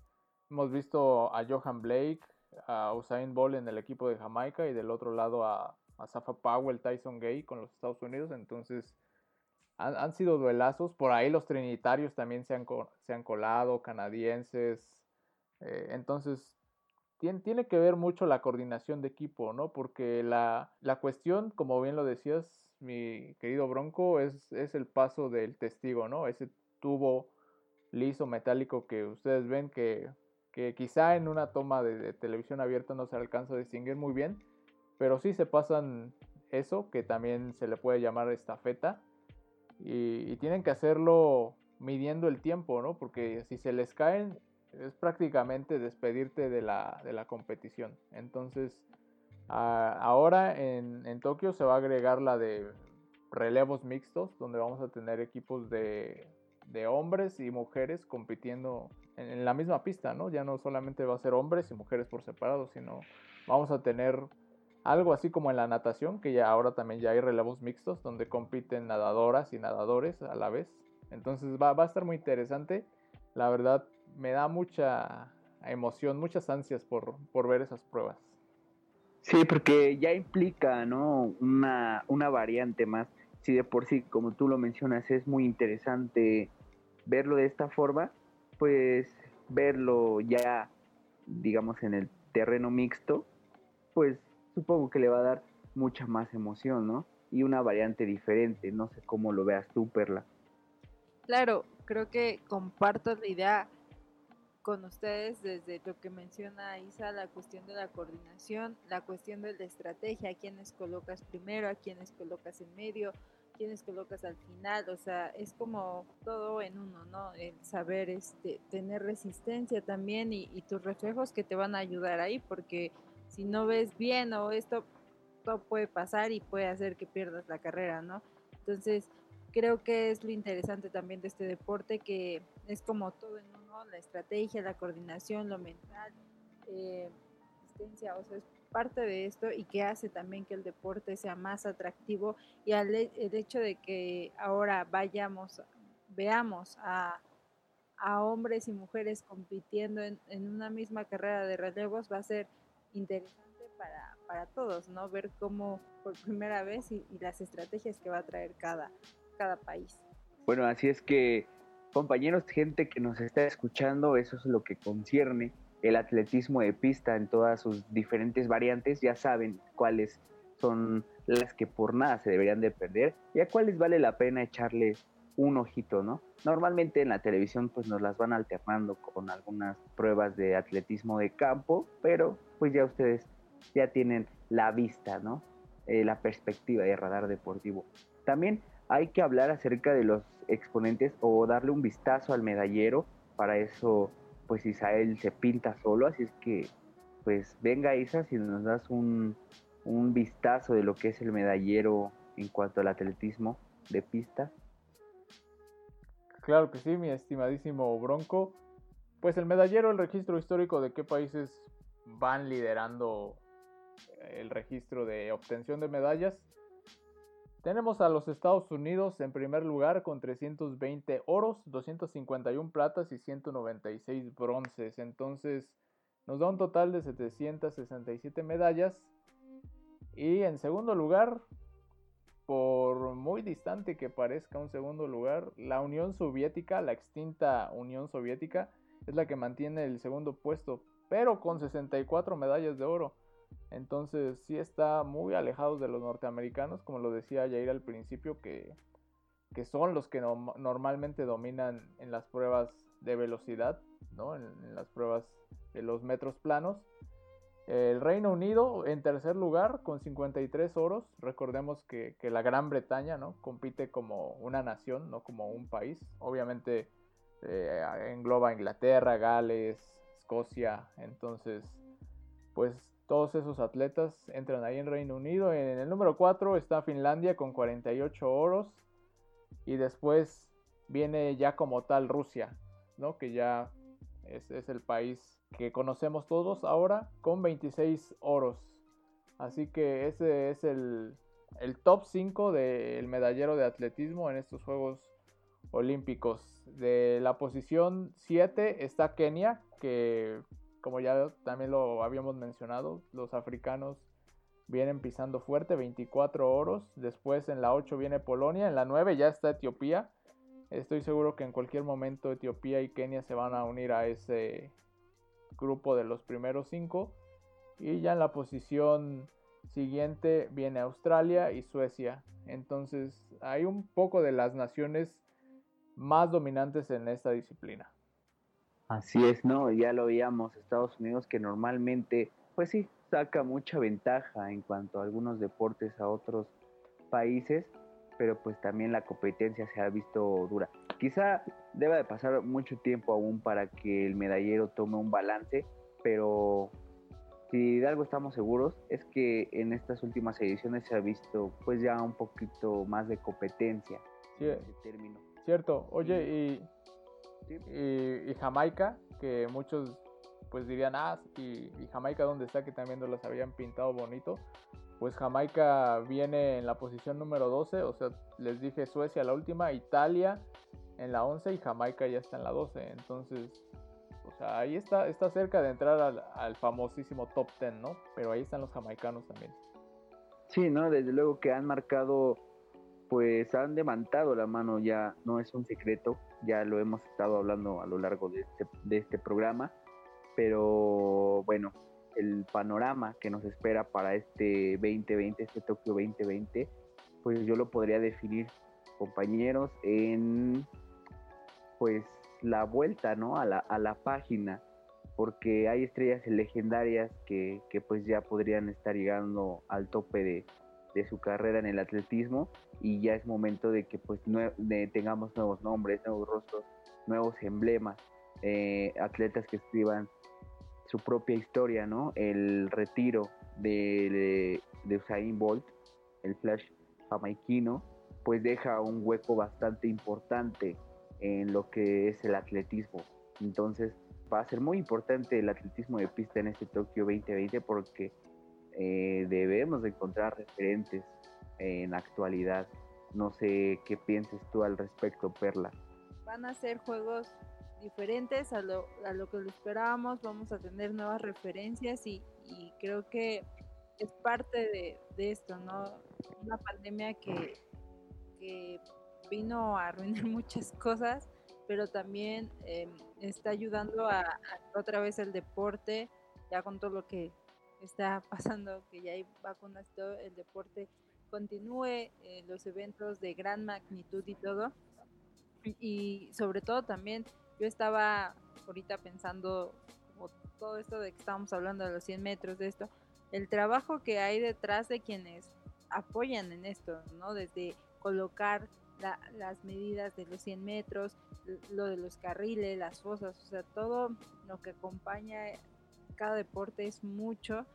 Hemos visto a Johan Blake, a Usain Bolt en el equipo de Jamaica y del otro lado a, a Safa Powell, Tyson Gay con los Estados Unidos. Entonces han, sido duelazos. Por ahí los trinitarios también se han, se han colado, canadienses. Eh, entonces tiene, tiene, que ver mucho la coordinación de equipo, ¿no? Porque la, la cuestión, como bien lo decías, mi querido Bronco, es, es el paso del testigo, ¿no? Ese tubo liso metálico que ustedes ven que, que quizá en una toma de, televisión abierta no se alcanza a distinguir muy bien, pero sí se pasan eso, que también se le puede llamar estafeta, y, y tienen que hacerlo midiendo el tiempo, ¿no? Porque si se les caen es prácticamente despedirte de la, de la competición. Entonces, ahora en, Tokio se va a agregar la de relevos mixtos, donde vamos a tener equipos de, hombres y mujeres compitiendo en, la misma pista, ¿no? Ya no solamente va a ser hombres y mujeres por separado, sino vamos a tener algo así como en la natación, que ya ahora también ya hay relevos mixtos, donde compiten nadadoras y nadadores a la vez. Entonces va, va a estar muy interesante. La verdad, me da mucha emoción, muchas ansias por ver esas pruebas. Sí, porque ya implica, ¿no? Una, una variante más. Si de por sí, como tú lo mencionas, es muy interesante verlo de esta forma, pues verlo ya, digamos, en el terreno mixto, pues supongo que le va a dar mucha más emoción, ¿no? Y una variante diferente, no sé cómo lo veas tú, Perla. Claro, creo que comparto la idea con ustedes desde lo que menciona Isa, la cuestión de la coordinación, la cuestión de la estrategia, a quiénes colocas primero, a quiénes colocas en medio, a quiénes colocas al final, o sea, es como todo en uno, ¿no? El saber este, tener resistencia también y, tus reflejos que te van a ayudar ahí, porque si no ves bien o esto, todo puede pasar y puede hacer que pierdas la carrera, ¿no? Entonces, creo que es lo interesante también de este deporte, que es como todo en uno la estrategia, la coordinación, lo mental, eh, o sea, es parte de esto y que hace también que el deporte sea más atractivo y al, el hecho de que ahora vayamos, veamos a, a hombres y mujeres compitiendo en, en, una misma carrera de relevos va a ser interesante para, para todos, ¿no? Ver cómo por primera vez y, y las estrategias que va a traer cada, cada país. Bueno, así es que compañeros, gente que nos está escuchando, eso es lo que concierne el atletismo de pista en todas sus diferentes variantes, ya saben cuáles son las que por nada se deberían de perder y a cuáles vale la pena echarle un ojito, ¿no? Normalmente en la televisión pues nos las van alternando con algunas pruebas de atletismo de campo, pero pues ya ustedes ya tienen la vista, ¿no? Eh, la perspectiva de radar deportivo. También hay que hablar acerca de los exponentes o darle un vistazo al medallero. Para eso, pues Isael se pinta solo, así es que, pues venga Isa, si nos das un, un vistazo de lo que es el medallero en cuanto al atletismo de pista. Claro que sí, mi estimadísimo Bronco. Pues el medallero, el registro histórico de qué países van liderando el registro de obtención de medallas Tenemos a los Estados Unidos en primer lugar con 320 oros, 251 platas y 196 bronces. Entonces nos da un total de 767 medallas. Y en segundo lugar, por muy distante que parezca un segundo lugar, la Unión Soviética, la extinta Unión Soviética, es la que mantiene el segundo puesto, pero con 64 medallas de oro. Entonces sí está muy alejado de los norteamericanos, como lo decía Jair al principio, que, que son los que normalmente dominan en las pruebas de velocidad, ¿no? en, las pruebas de los metros planos. El Reino Unido en tercer lugar con 53 oros. Recordemos que, que, la Gran Bretaña ¿no? compite como una nación, no como un país. Obviamente eh, engloba Inglaterra, Gales, Escocia. Entonces, pues todos esos atletas entran ahí en Reino Unido. En el número 4 está Finlandia con 48 oros. Y después viene ya como tal Rusia, ¿no? Que ya es, el país que conocemos todos ahora con 26 oros. Así que ese es el, el top 5 del medallero de atletismo en estos Juegos Olímpicos. De la posición 7 está Kenia, que como ya también lo habíamos mencionado, los africanos vienen pisando fuerte, 24 oros. Después en la 8 viene Polonia, en la 9 ya está Etiopía. Estoy seguro que en cualquier momento Etiopía y Kenia se van a unir a ese grupo de los primeros 5. Y ya en la posición siguiente viene Australia y Suecia. Entonces hay un poco de las naciones más dominantes en esta disciplina. Así es, ¿no? Ya lo veíamos, Estados Unidos que normalmente, pues sí, saca mucha ventaja en cuanto a algunos deportes a otros países, pero pues también la competencia se ha visto dura. Quizá deba de pasar mucho tiempo aún para que el medallero tome un balance, pero si de algo estamos seguros es que en estas últimas ediciones se ha visto pues ya un poquito más de competencia. Sí, término. Cierto. Oye, y y, Jamaica, que muchos pues dirían, ah, y, Jamaica donde está, que también los habían pintado bonito. Pues Jamaica viene en la posición número 12, o sea, les dije Suecia la última, Italia en la 11 y Jamaica ya está en la 12. Entonces, o sea, ahí está, está cerca de entrar al, famosísimo top 10, ¿no? Pero ahí están los jamaicanos también. Sí, ¿no? Desde luego que han marcado pues han demandado la mano ya, no es un secreto, ya lo hemos estado hablando a lo largo de este, de este programa, pero bueno, el panorama que nos espera para este 2020, este Tokio 2020, pues yo lo podría definir, compañeros, en pues la vuelta, ¿no? A la, a la página, porque hay estrellas legendarias que, que pues ya podrían estar llegando al tope de, de su carrera en el atletismo y ya es momento de que pues tengamos nuevos nombres, nuevos rostros, nuevos emblemas, eh, atletas que escriban su propia historia, ¿no? El retiro de, de, Usain Bolt, el flash jamaiquino, pues deja un hueco bastante importante en lo que es el atletismo. Entonces va a ser muy importante el atletismo de pista en este Tokio 2020 porque eh, debemos de encontrar referentes en actualidad. No sé qué pienses tú al respecto, Perla. Van a ser juegos diferentes a lo, a lo que lo esperábamos, vamos a tener nuevas referencias y, creo que es parte de, esto, ¿no? Una pandemia que, vino a arruinar muchas cosas, pero también em, está ayudando a, a, otra vez el deporte, ya con todo lo que está pasando, que ya hay vacunas todo, el deporte continúe, eh, los eventos de gran magnitud y todo. Y, sobre todo también, yo estaba ahorita pensando, como todo esto de que estábamos hablando de los 100 metros, de esto, el trabajo que hay detrás de quienes apoyan en esto, ¿no? Desde colocar las medidas de los 100 metros, lo de los carriles, las fosas, o sea, todo lo que acompaña cada deporte es mucho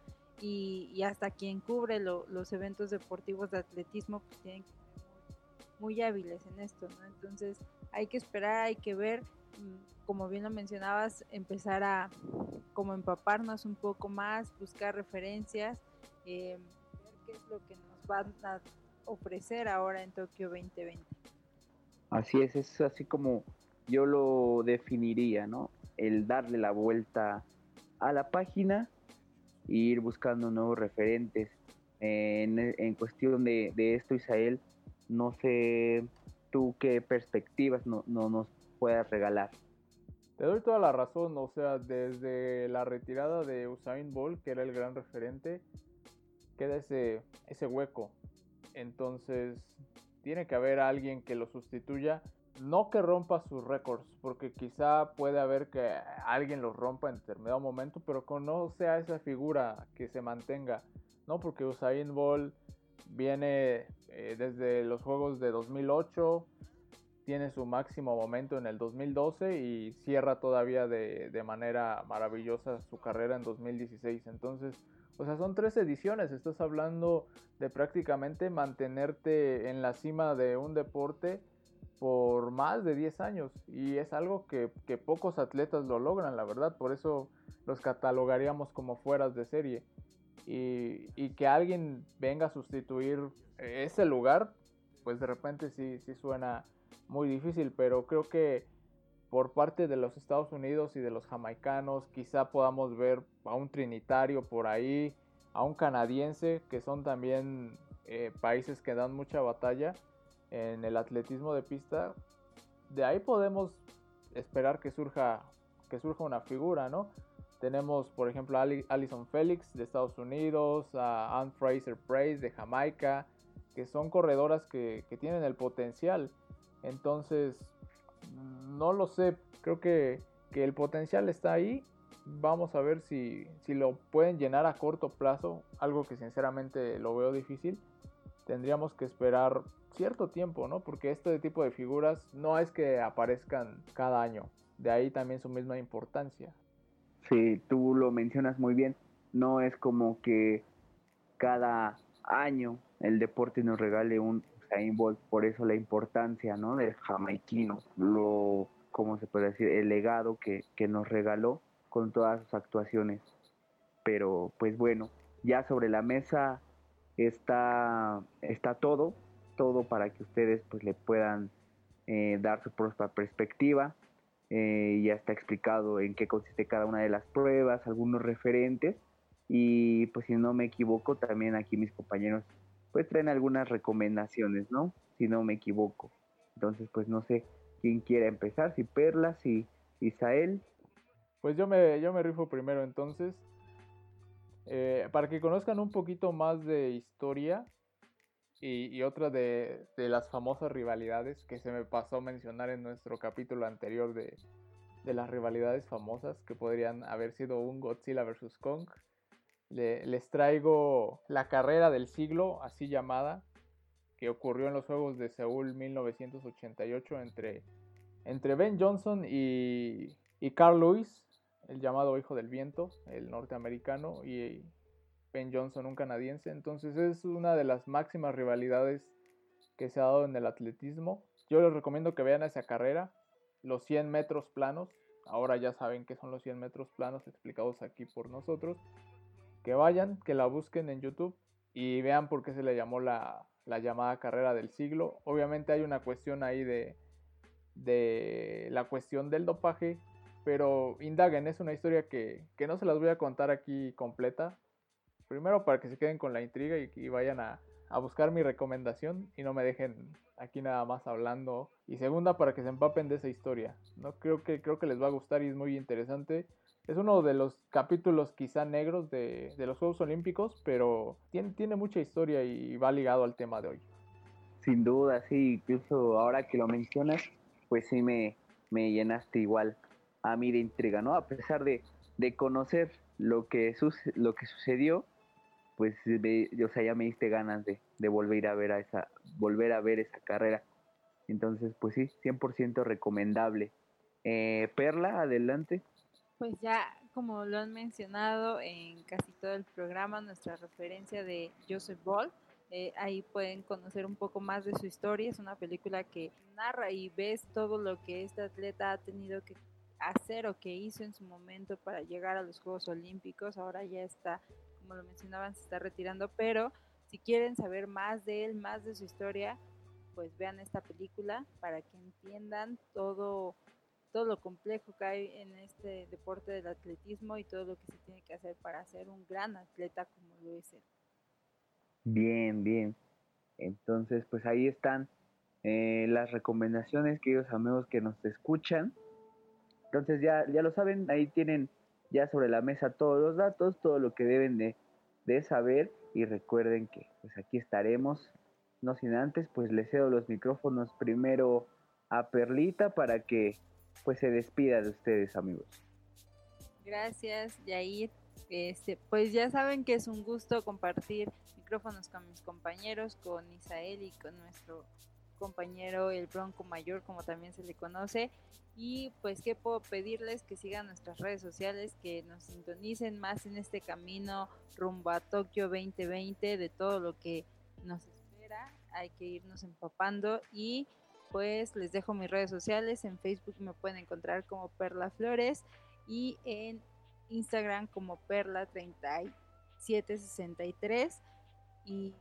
y, hasta quien cubre los eventos deportivos de atletismo pues tienen que ser muy, hábiles en esto, ¿no? Entonces hay que esperar, hay que ver, mm, como bien lo mencionabas, empezar a como empaparnos un poco más, buscar referencias, eh, ver qué es lo que nos va a ofrecer ahora en Tokio 2020. Así es, es así como yo lo definiría, ¿no? El darle la vuelta a la página e ir buscando nuevos referentes. En, cuestión de, esto, Isael, no sé tú qué perspectivas no, no nos puedas regalar. Te doy toda la razón, o sea, desde la retirada de Usain Bolt, que era el gran referente, queda ese, ese hueco. Entonces, tiene que haber alguien que lo sustituya. No que rompa sus récords, porque quizá puede haber que alguien los rompa en determinado momento, pero que no sea esa figura que se mantenga. No, porque Usain Bolt viene eh, desde los Juegos de 2008, tiene su máximo momento en el 2012 y cierra todavía de, manera maravillosa su carrera en 2016. Entonces, o sea, son tres ediciones, estás hablando de prácticamente mantenerte en la cima de un deporte por más de 10 años y es algo que, pocos atletas lo logran, la verdad, por eso los catalogaríamos como fueras de serie. Y, y que alguien venga a sustituir ese lugar, pues de repente sí, sí suena muy difícil, pero creo que por parte de los Estados Unidos y de los jamaicanos quizá podamos ver a un trinitario por ahí, a un canadiense, que son también eh, países que dan mucha batalla en el atletismo de pista. De ahí podemos esperar que surja, que surja una figura, ¿no? Tenemos, por ejemplo, a Alison Felix de Estados Unidos, a Anne Fraser Price de Jamaica, que son corredoras que, que tienen el potencial entonces, no lo sé, creo que, el potencial está ahí. Vamos a ver si, si lo pueden llenar a corto plazo, algo que sinceramente lo veo difícil. Tendríamos que esperar cierto tiempo, ¿no? Porque este tipo de figuras no es que aparezcan cada año. De ahí también su misma importancia. Sí, tú lo mencionas muy bien. No es como que cada año el deporte nos regale un por eso la importancia, ¿no? Del jamaiquino, lo, ¿cómo se puede decir? El legado que, nos regaló con todas sus actuaciones. Pero, pues bueno, ya sobre la mesa está, está todo, todo para que ustedes pues le puedan eh, dar su propia perspectiva. Eh, ya está explicado en qué consiste cada una de las pruebas, algunos referentes. Y pues si no me equivoco, también aquí mis compañeros pues traen algunas recomendaciones, ¿no? Si no me equivoco. Entonces, pues no sé quién quiera empezar, si Perla, si Isael. Pues yo me, yo me rifo primero entonces. Eh, para que conozcan un poquito más de historia y, otra de, las famosas rivalidades que se me pasó a mencionar en nuestro capítulo anterior de, de las rivalidades famosas que podrían haber sido un Godzilla vs. Kong les traigo la carrera del siglo, así llamada, que ocurrió en los Juegos de Seúl 1988 entre, entre Ben Johnson y, y Carl Lewis, el llamado Hijo del Viento, el norteamericano, y Ben Johnson, un canadiense. Entonces es una de las máximas rivalidades que se ha dado en el atletismo. Yo les recomiendo que vean esa carrera, los 100 metros planos. Ahora ya saben qué son los 100 metros planos explicados aquí por nosotros que vayan, que la busquen en YouTube y vean por qué se le llamó la, llamada carrera del siglo. Obviamente hay una cuestión ahí de, la cuestión del dopaje, pero indaguen, es una historia que, no se las voy a contar aquí completa. Primero para que se queden con la intriga y, vayan a, buscar mi recomendación y no me dejen aquí nada más hablando. Y segunda para que se empapen de esa historia. ¿no? Creo, que, creo que les va a gustar y es muy interesante es uno de los capítulos quizá negros de, los Juegos Olímpicos, pero tiene, tiene mucha historia y va ligado al tema de hoy. Sin duda, sí, incluso ahora que lo mencionas, pues sí me, me llenaste igual a mí de intriga, ¿no? A pesar de, conocer lo que, lo que sucedió, pues o sea, ya me diste ganas de, volver a ver a esa, volver a ver esa carrera. Entonces, pues sí, 100% recomendable. Eh, Perla, adelante. Pues ya, como lo han mencionado en casi todo el programa, nuestra referencia de Joseph Ball, eh, ahí pueden conocer un poco más de su historia. Es una película que narra y ves todo lo que este atleta ha tenido que hacer o que hizo en su momento para llegar a los Juegos Olímpicos. Ahora ya está, como lo mencionaban, se está retirando, pero si quieren saber más de él, más de su historia, pues vean esta película para que entiendan todo todo lo complejo que hay en este deporte del atletismo y todo lo que se tiene que hacer para ser un gran atleta como lo es él. Bien, bien. Entonces, pues ahí están eh, las recomendaciones, queridos amigos que nos escuchan. Entonces ya, ya lo saben, ahí tienen ya sobre la mesa todos los datos, todo lo que deben de, saber y recuerden que pues aquí estaremos. No sin antes, pues les cedo los micrófonos primero a Perlita para que pues se despida de ustedes, amigos. Gracias, Yair. Este, pues ya saben que es un gusto compartir micrófonos con mis compañeros, con Isael y con nuestro compañero el Bronco Mayor, como también se le conoce. Y pues, ¿qué puedo pedirles? Que sigan nuestras redes sociales, que nos sintonicen más en este camino rumbo a Tokio 2020, de todo lo que nos espera. Hay que irnos empapando y pues les dejo mis redes sociales. En Facebook me pueden encontrar como Perla Flores y en Instagram como Perla3763. Y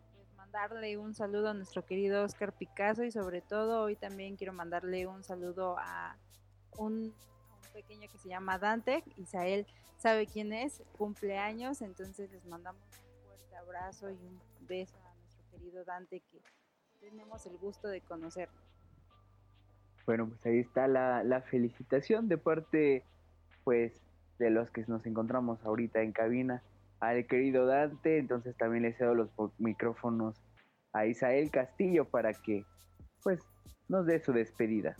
mandarle un saludo a nuestro querido Oscar Picasso y sobre todo hoy también quiero mandarle un saludo a un, pequeño que se llama Dante. Isael sabe quién es, cumpleaños, entonces les mandamos un fuerte abrazo y un beso a nuestro querido Dante que tenemos el gusto de conocer. Bueno, pues ahí está la, la felicitación de parte, pues, de los que nos encontramos ahorita en cabina al querido Dante, entonces también le cedo los micrófonos a Isael Castillo para que, pues, nos dé su despedida.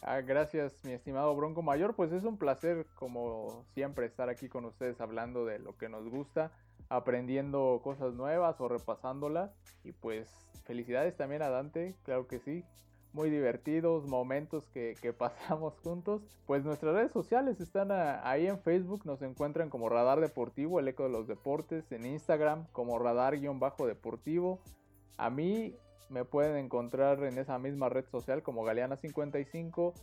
Ah, gracias, mi estimado Bronco Mayor. Pues es un placer, como siempre, estar aquí con ustedes hablando de lo que nos gusta, aprendiendo cosas nuevas o repasándolas. Y pues felicidades también a Dante, claro que sí muy divertidos, momentos que, pasamos juntos. Pues nuestras redes sociales están ahí en Facebook, nos encuentran como Radar Deportivo, el eco de los deportes, en Instagram como Radar-Deportivo. A mí me pueden encontrar en esa misma red social como Galeana55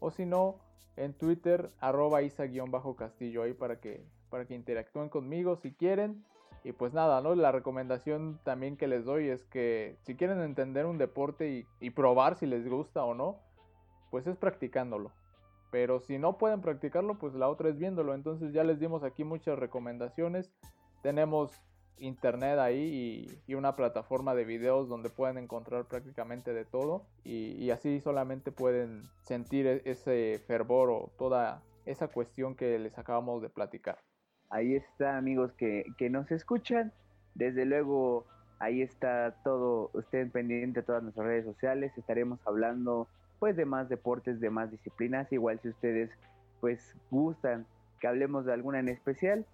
o si no en Twitter arroba isa-castillo ahí para que, para que interactúen conmigo si quieren. Y pues nada, ¿no? La recomendación también que les doy es que si quieren entender un deporte y, probar si les gusta o no, pues es practicándolo. Pero si no pueden practicarlo, pues la otra es viéndolo. Entonces ya les dimos aquí muchas recomendaciones. Tenemos internet ahí y, una plataforma de videos donde pueden encontrar prácticamente de todo. Y, y así solamente pueden sentir e-, ese fervor o toda esa cuestión que les acabamos de platicar ahí está amigos que, que nos escuchan. Desde luego ahí está todo, estén pendientes de todas nuestras redes sociales, estaremos hablando pues de más deportes, de más disciplinas, igual si ustedes pues gustan que hablemos de alguna en especial,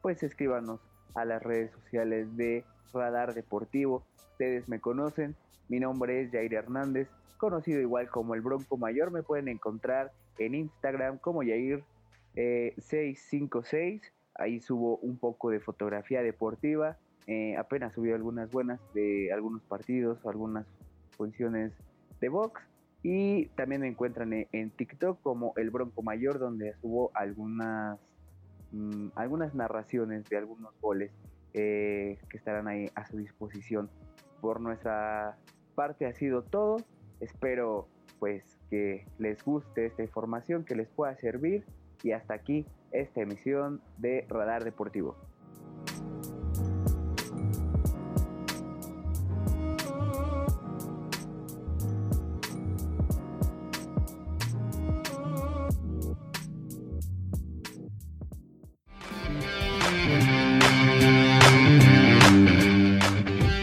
pues escríbanos a las redes sociales de Radar Deportivo. Ustedes me conocen, mi nombre es Jair Hernández, conocido igual como el Bronco Mayor, me pueden encontrar en Instagram como Jair 656 eh, Ahí subo un poco de fotografía deportiva. Eh, apenas subí algunas buenas de algunos partidos o algunas funciones de box. Y también me encuentran en, TikTok como El Bronco Mayor, donde subo algunas, mm, algunas narraciones de algunos goles eh, que estarán ahí a su disposición. Por nuestra parte ha sido todo. Espero pues que les guste esta información, que les pueda servir. Y hasta aquí esta emisión de Radar Deportivo.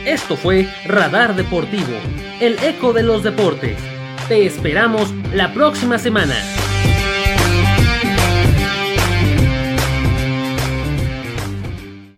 Esto fue Radar Deportivo, el eco de los deportes. Te esperamos la próxima semana.